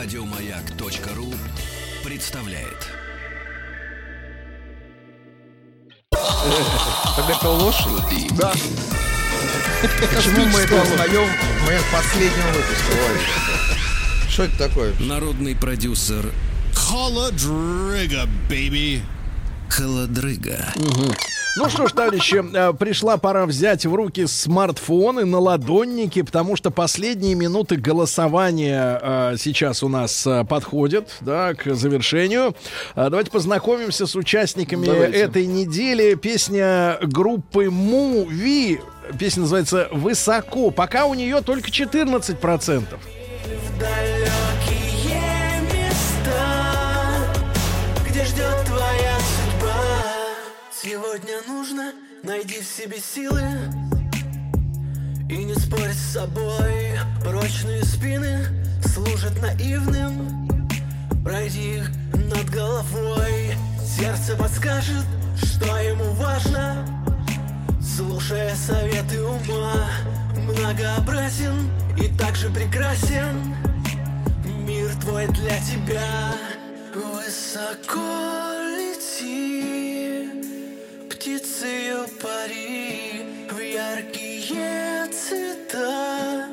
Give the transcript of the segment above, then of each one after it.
Радиомаяк.ру представляет. Так это лошадь? Да. Почему мы это узнаем в момент последнего выпуска, Владик? Что это такое? Народный продюсер Холодрыга, baby. Холодрыга. Ну что ж, товарищи, э, пришла пора взять в руки смартфоны, наладонники, потому что последние минуты голосования э, сейчас у нас э, подходят да, к завершению. Э, Давайте познакомимся с участниками Давайте. этой недели. Песня группы Муви. Песня называется «Высоко». Пока у нее только 14%. далекие места, где ждет твоя. Сегодня нужно найди в себе силы и не спорь с собой. Прочные спины служат наивным. Пройди их над головой. Сердце подскажет, что ему важно. Слушая советы ума, многообразен и также прекрасен. Мир твой для тебя Высоко Птицею пари В яркие цвета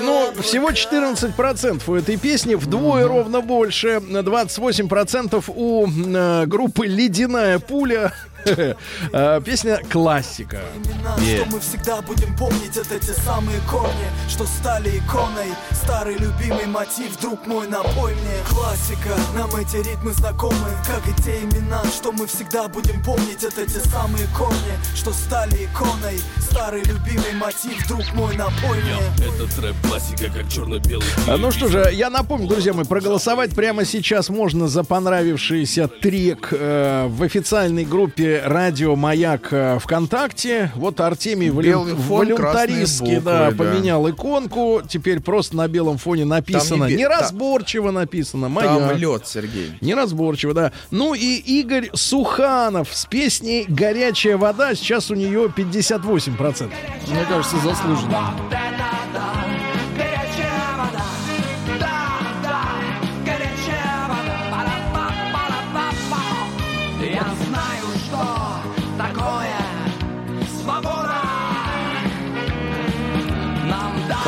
Ну, всего 14% у этой песни, вдвое ровно больше. 28% у э, группы «Ледяная пуля». Э, Песня классика. Имена, что мы всегда будем помнить Это те самые корни, что стали иконой. Старый любимый мотив, друг мой, напой мне Классика, нам эти ритмы знакомы Как и те имена, что мы всегда будем помнить Это те самые корни, что стали иконой. Старый любимый мотив, друг мой, напой мне Это трэп классика, как черно-белый А, Ну что же, я напомню, друзья мои, проголосовать прямо сейчас можно за понравившийся трек э, в официальной группе «Радио Маяк» э, ВКонтакте. Вот Артемий волю- Белый фон, волюнтаристски красные да, буквы, да. поменял иконку. Теперь просто на белом фоне написано, Там не неразборчиво написано, Там «Маяк». лед, Сергей. Неразборчиво, да. Ну и Игорь Суханов с песней «Горячая вода». Сейчас у нее 58%. Мне кажется, заслуженно.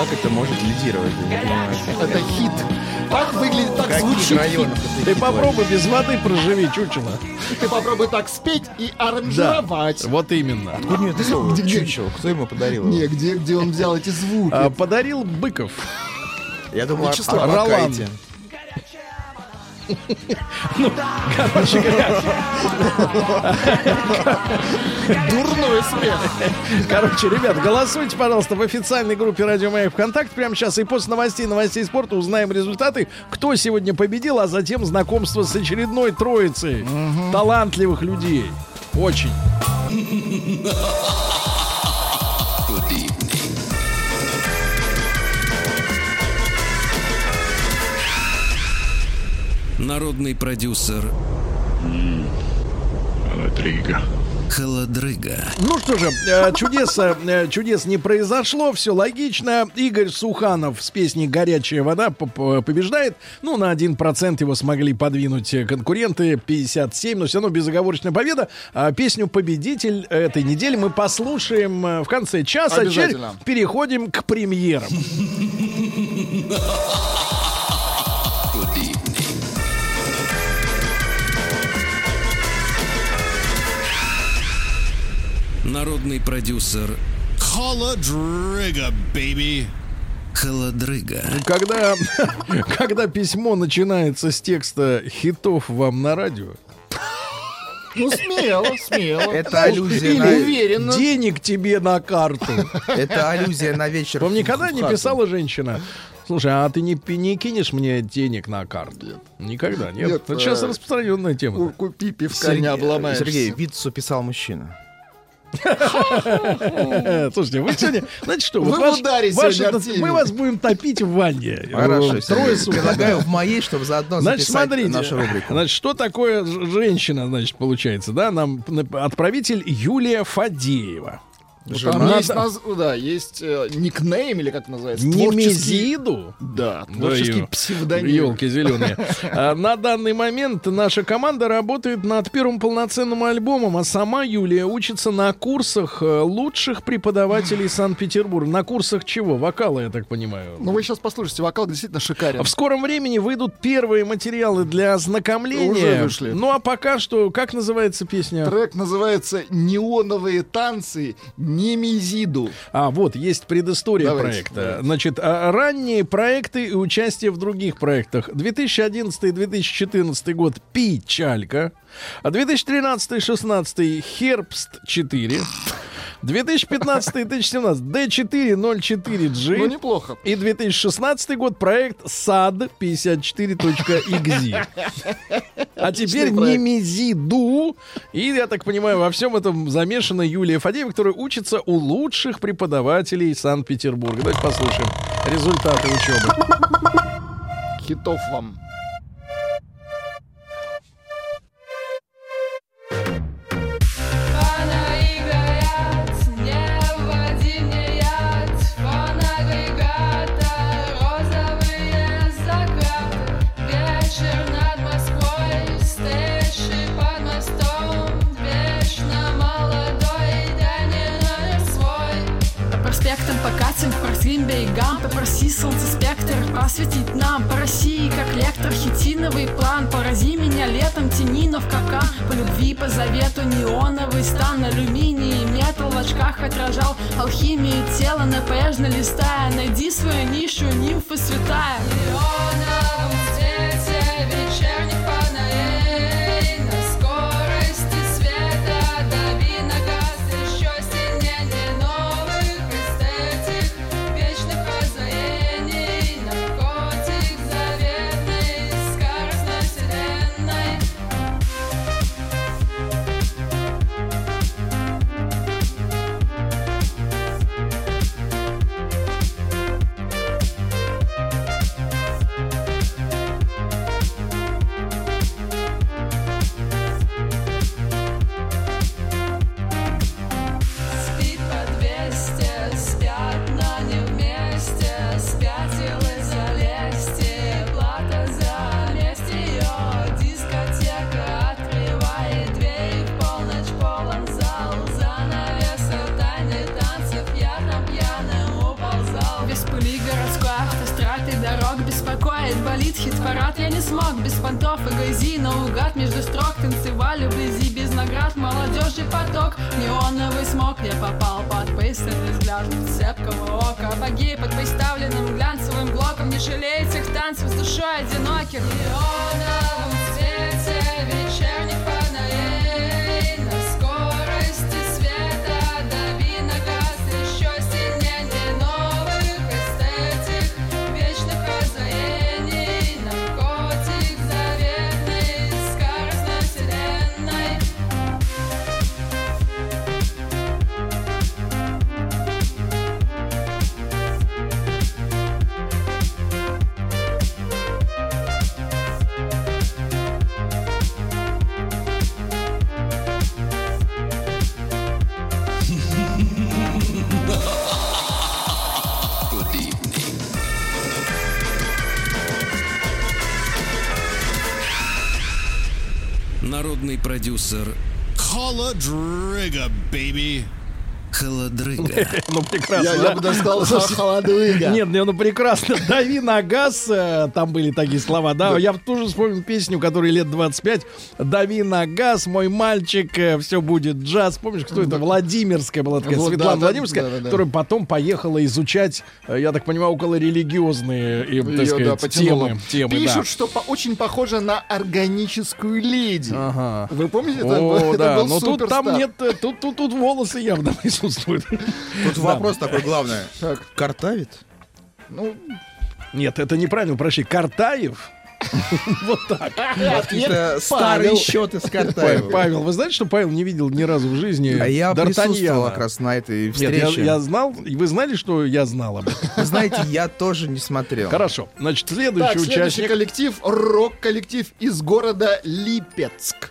Как это может лидировать? я не понимаю. Это хит. Так выглядит, так каких звучит районах хит. Ты хит, попробуй без воды проживи, чучело. Ты попробуй так спеть и Да, аранжировать. вот именно. Откуда него это слово? Где- Чучело. Кто ему подарил? Не, где, где он взял эти звуки? А, подарил Быков. Я думал, Вячеслав. Ролан. Ракайте. Короче говоря, Дурной смех. короче, ребят, голосуйте, пожалуйста, в официальной группе Радио Маяк ВКонтакте прямо сейчас. И после новостей, новостей спорта узнаем результаты, кто сегодня победил, а затем знакомство с очередной троицей талантливых людей. Очень. Народный продюсер Холодрыга. Ну что же, э, чудеса, э, чудес не произошло, все логично. Игорь Суханов с песней «Горячая вода» побеждает. Ну, на 1% его смогли подвинуть э, конкуренты, 57, но все равно безоговорочная победа. А песню «Победитель» этой недели мы послушаем э, в конце часа. Теперь Обязательно. переходим к премьерам. Народный продюсер Холодрыга, baby. Холодрыга. Когда, когда письмо начинается с текста «Хитов вам на радио», Ну, смело, смело. Это аллюзия Или на... уверенно. денег тебе на карту. Это аллюзия на вечер. Вам никогда не писала женщина? Слушай, а ты не, не кинешь мне денег на карту? Никогда, нет. Нет, Это сейчас э, распространенная тема. Купи пивка, не Сергей, обломаешься. Сергей, Вицу писал мужчина. Слушайте, вы сегодня, знаете что, Вы вот ваш- ударе ваш сегодня, этот- Артемий. мы вас будем топить в ванне. Хорошо, Э, Трое. Предлагаю в моей, чтобы заодно Значит, записать смотрите, нашу рубрику. значит, что такое женщина, значит, получается, да? Нам отправитель Юлия Фадеева. Ну, Жена. Там есть, наз- да, есть э, никнейм, или как называется? Немезиду? Да, Да творческий ё- псевдоним. Елки зеленые. А, На данный момент наша команда работает над первым полноценным альбомом, а сама Юлия учится на курсах э, лучших преподавателей Санкт-Петербурга. На курсах чего? Вокала, я так понимаю. Ну, вы сейчас послушайте, вокал действительно шикарен. В скором времени выйдут первые материалы для ознакомления. Уже вышли. Ну а пока что, как называется песня? Трек называется «Неоновые танцы Немезиду». А, вот, есть предыстория Давайте, проекта. давайте. Значит, а, ранние проекты и участие в других проектах. 2011-2014 год «Печалька». А 2013-2016 «Хербст 4». 2015-2017 D404G. Ну, неплохо. И 2016 год проект SAD54.exe. А теперь. Немезиду. И, я так понимаю, во всем этом замешана Юлия Фадеева, которая учится у лучших преподавателей Санкт-Петербурга. Давайте послушаем результаты учебы. Хитов вам. Спектр просветить нам По России, как лектор, хитиновый план. Порази меня летом, тяни, но в капкан По любви, по завету, неоновый стан Алюминий, металл в очках отражал Алхимию тела, напряжно листая Найди свою нишу, нимфа святая хит-парад Я не смог без понтов и грязи Наугад между строк танцевали вблизи Без наград. Молодежи поток Неоновый смог. Я попал под пристальный взгляд Цепкого ока. Погиб под представленным глянцевым глоком Не жалеет всех танцев с душой одиноких. Неоновом продюсер Холодрыга, baby. Холодрыга. Ну, прекрасно. Я, да? я бы даже сказал, холодыга. Нет, не, ну прекрасно. Дави на газ. э, Там были такие слова. Да, я тоже вспомнил песню, которой лет 25. Дави на газ, мой мальчик, все будет джаз. Помнишь, кто это? Владимирская была такая, Светлана Владимирская, которая потом поехала изучать, э, я так понимаю, около религиозные темы. Пишут, что очень похоже на органическую леди. Вы помните, О, да, но тут там нет, э, тут, тут, тут волосы явно присутствуют. Тут вопрос такой главный. Так. Картавит? Ну, Нет, это неправильно, прощай. Картаев. Вот так. Какие-то старые счеты с Павел, Картаевым. Павел, вы знаете, что Павел не видел ни разу в жизни А я присутствовал как раз на этой Нет, я, встрече. я знал, и вы знали, что я знал об этом. Вы знаете, я тоже не смотрел. Хорошо. Значит, следующий участник. коллектив, рок-коллектив из города Липецк.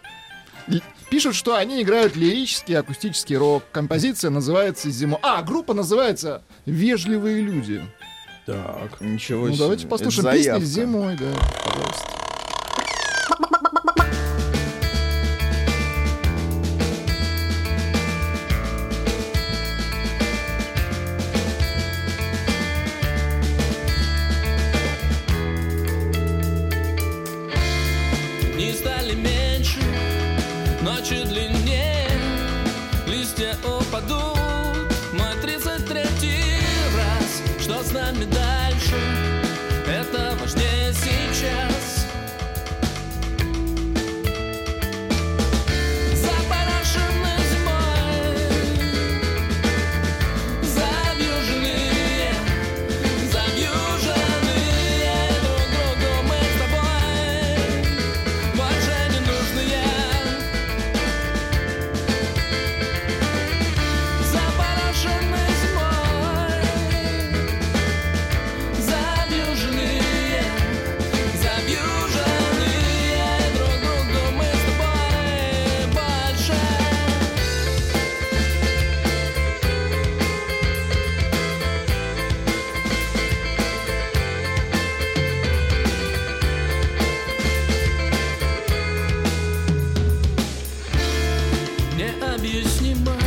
Пишут, что они играют лирический акустический рок. Композиция называется «Зима». А, группа называется «Вежливые люди». Так. Ничего ну, себе. давайте Это послушаем песни заявка. «Зимой», да, пожалуйста. Необъяснимо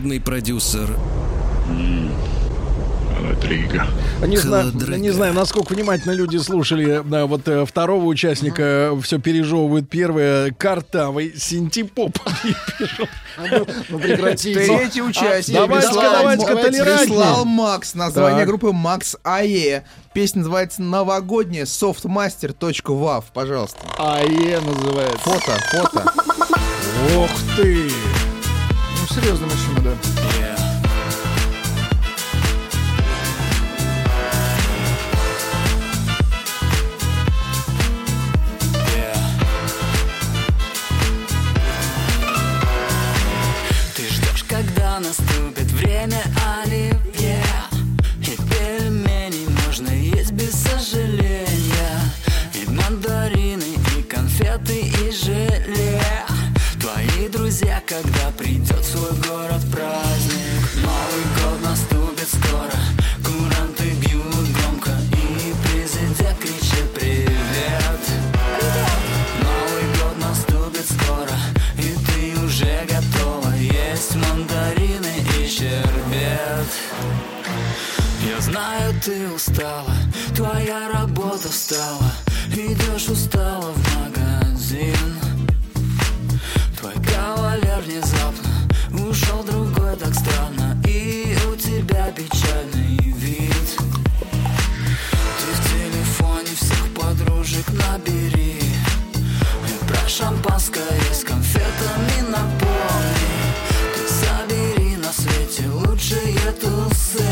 Народный продюсер Не знаю, не знаю, насколько внимательно люди слушали. да, вот э, второго участника все пережевывает первое. Картавый синтепоп. Ну прекратите. Третий участник. давайте-ка, прислал- давайте-ка. Прислал Макс. Название группы Макс АЕ. Песня называется «Новогодняя softmaster.wav». Пожалуйста. АЕ называется. Фото, фото. Ох ты! Серьезно, мужчина, да. Ты друзья, когда придет свой город праздник. Новый год наступит скоро Куранты бьют громко И президент кричит привет Новый год наступит скоро И ты уже готова Есть мандарины и щербет. Я знаю, ты устала и с конфетами напомни Ты собери на свете лучшие тусы.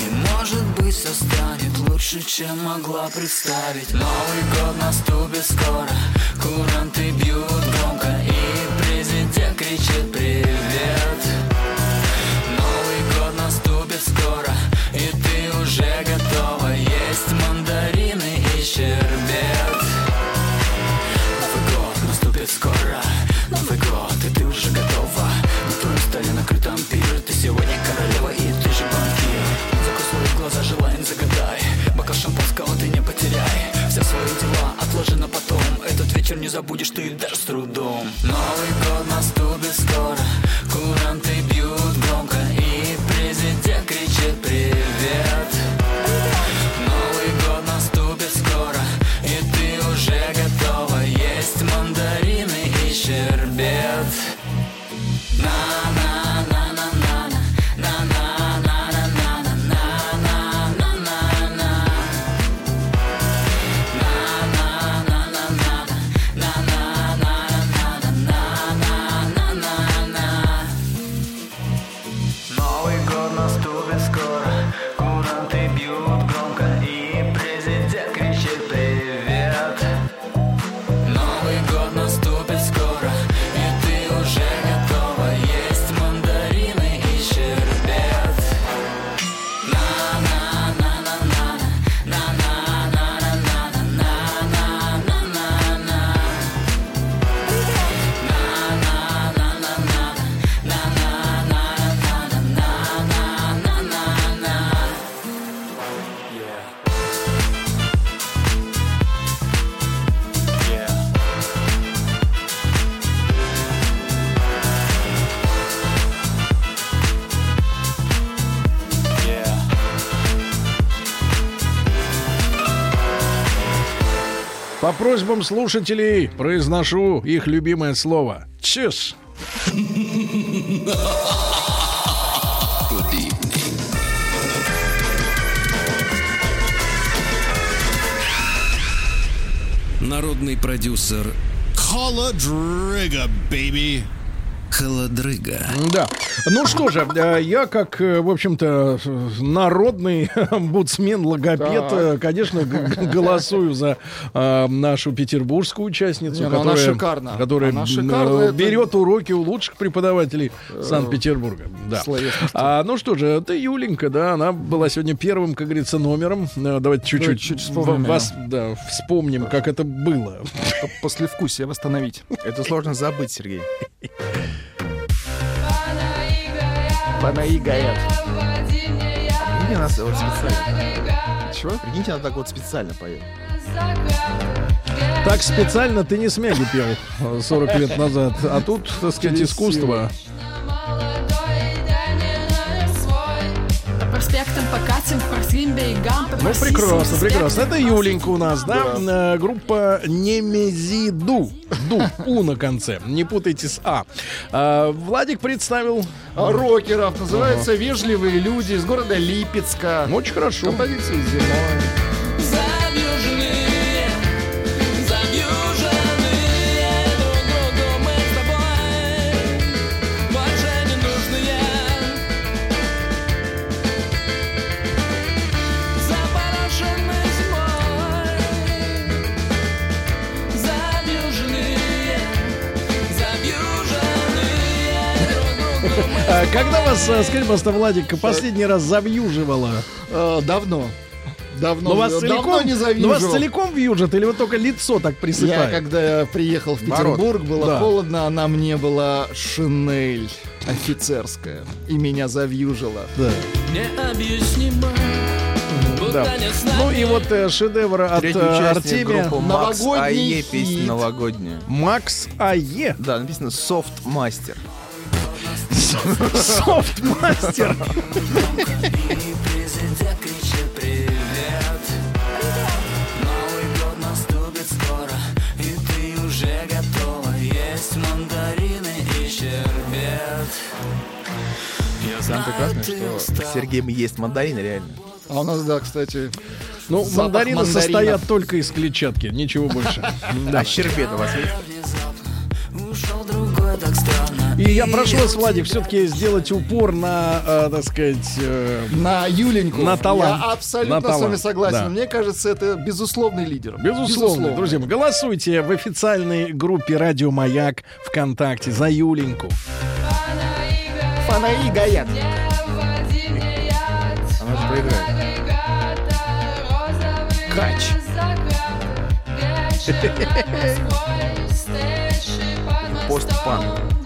И может быть все станет лучше, чем могла представить. Новый год наступит скоро. Куранты бьют громко И щербет Новый просьбам слушателей произношу их любимое слово. Чеш. Народный продюсер Холодрыга, baby. Холодрыга. Да. Ну что же, э, я как, э, в общем-то, народный омбудсмен, логопед, э, конечно, голосую за нашу петербургскую участницу, Не, ну она которая, шикарна. которая Она шикарна, э, это- берет уроки у лучших преподавателей Санкт-Петербурга. Да. А, ну что же, это Юленька, да, она была сегодня первым, как говорится, номером. Давайте чуть-чуть чуть вспомним вас, да, вспомним, как это было. После вкусия восстановить. Это сложно забыть, Сергей. Понаигает. Прикиньте, нас вот специально. Чего? Прикиньте, она так вот специально поет. Так специально ты не смяги пел э, 40 лет назад, а тут, так сказать, искусство. По проспектам покатим, по морским берегам, Ну, прекрасно, прекрасно. Это Юленька у нас, да? Э, Группа Немезиду. Ду, У на конце. Не путайте с А. А, Владик представил. А, Рокеров. Называется «Вежливые люди» из города Липецка. Очень хорошо. Композиция зимой. Когда вас, э, скажи, пожалуйста, Владик, последний раз завьюживало? Э, давно. Давно. Но вас давно целиком, не но вас завижу. целиком вьюжат или вот только лицо так Я, присыпает? когда я приехал в. Петербург, было Да. холодно, она мне была шинель офицерская. И меня завьюжило. Да. необъяснимо, Да. Ну и вот э, шедевр от Третий э, Артемия. группы Макс Новогодний АЕ, песня новогодняя. Макс АЕ. Да, написано Soft Master. Софтмастер. Президент кричит привет Новый год наступит скоро И ты уже готова есть мандарины и щербет Я Самое прекрасное, что Сергеем есть мандарины реально. А у нас, да, кстати, Ну, мандарины мандаринов. состоят только из клетчатки, ничего больше. Да. А щербет у вас есть? И я прошу вас, Владик, все-таки сделать упор на, э, так сказать, э, На Юленьку. На талант. Я абсолютно На с вами талант, согласен. да. Мне кажется, это безусловный лидер. Безусловно, друзья голосуйте в официальной группе Радио Маяк ВКонтакте за Юленьку. Фанаи Гаят. Она же проиграет. Кач. Постпанк.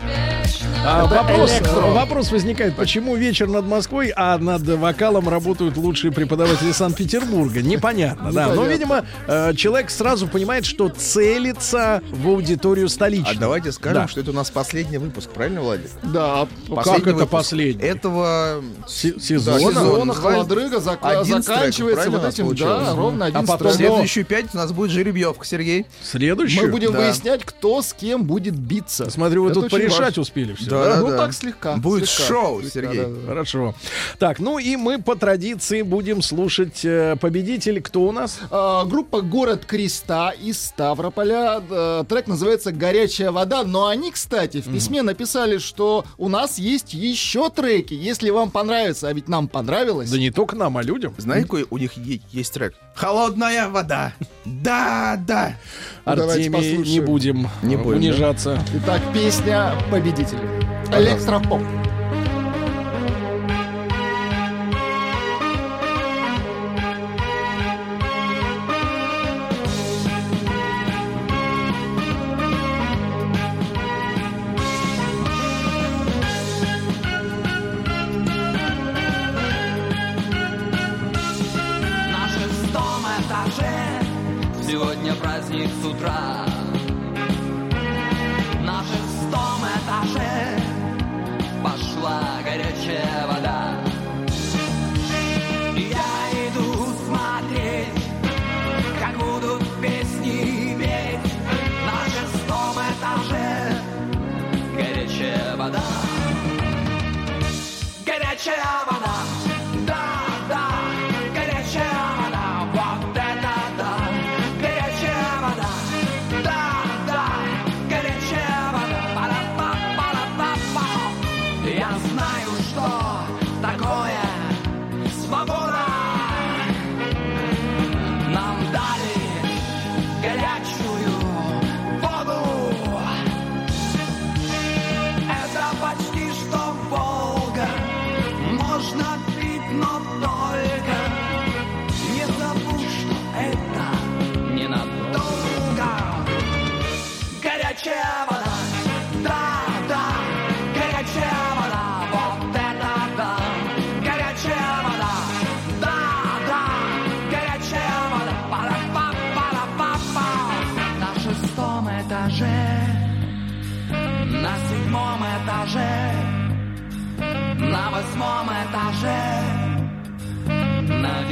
А, вопрос, электро. вопрос возникает, почему вечер над Москвой, а над вокалом работают лучшие преподаватели Санкт-Петербурга? Непонятно, да. Но, видимо, э, человек сразу понимает, что целится в аудиторию столичную. А давайте скажем, Да. что это у нас последний выпуск, правильно, Владик? Да, Последний это последний? Этого Се- Да, сезона. сезона холодрыга зак- заканчивается вот этим, получилось? да, ровно один А потом в следующую пятницу у нас будет жеребьевка, Сергей. Следующий? Мы будем Да. выяснять, кто с кем будет биться. Смотрю, вы Это тут порешать важно. успели все. Да, ну да. так слегка. Будет слегка, шоу, слегка, Сергей. да, да. Хорошо. Так, ну и мы по традиции будем слушать э, победителей. Кто у нас? А, группа «Город Креста» из Ставрополя. Э, Трек называется «Горячая вода». Но они, кстати, в письме написали, что у нас есть еще треки. Если вам понравится, а ведь нам понравилось. Да не только нам, а людям. Знаете, какой у них есть трек? Холодная вода. Да, да. Ну, Артемий, не будем, Не будем, унижаться. Итак, песня победителей. Electropop. É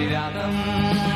на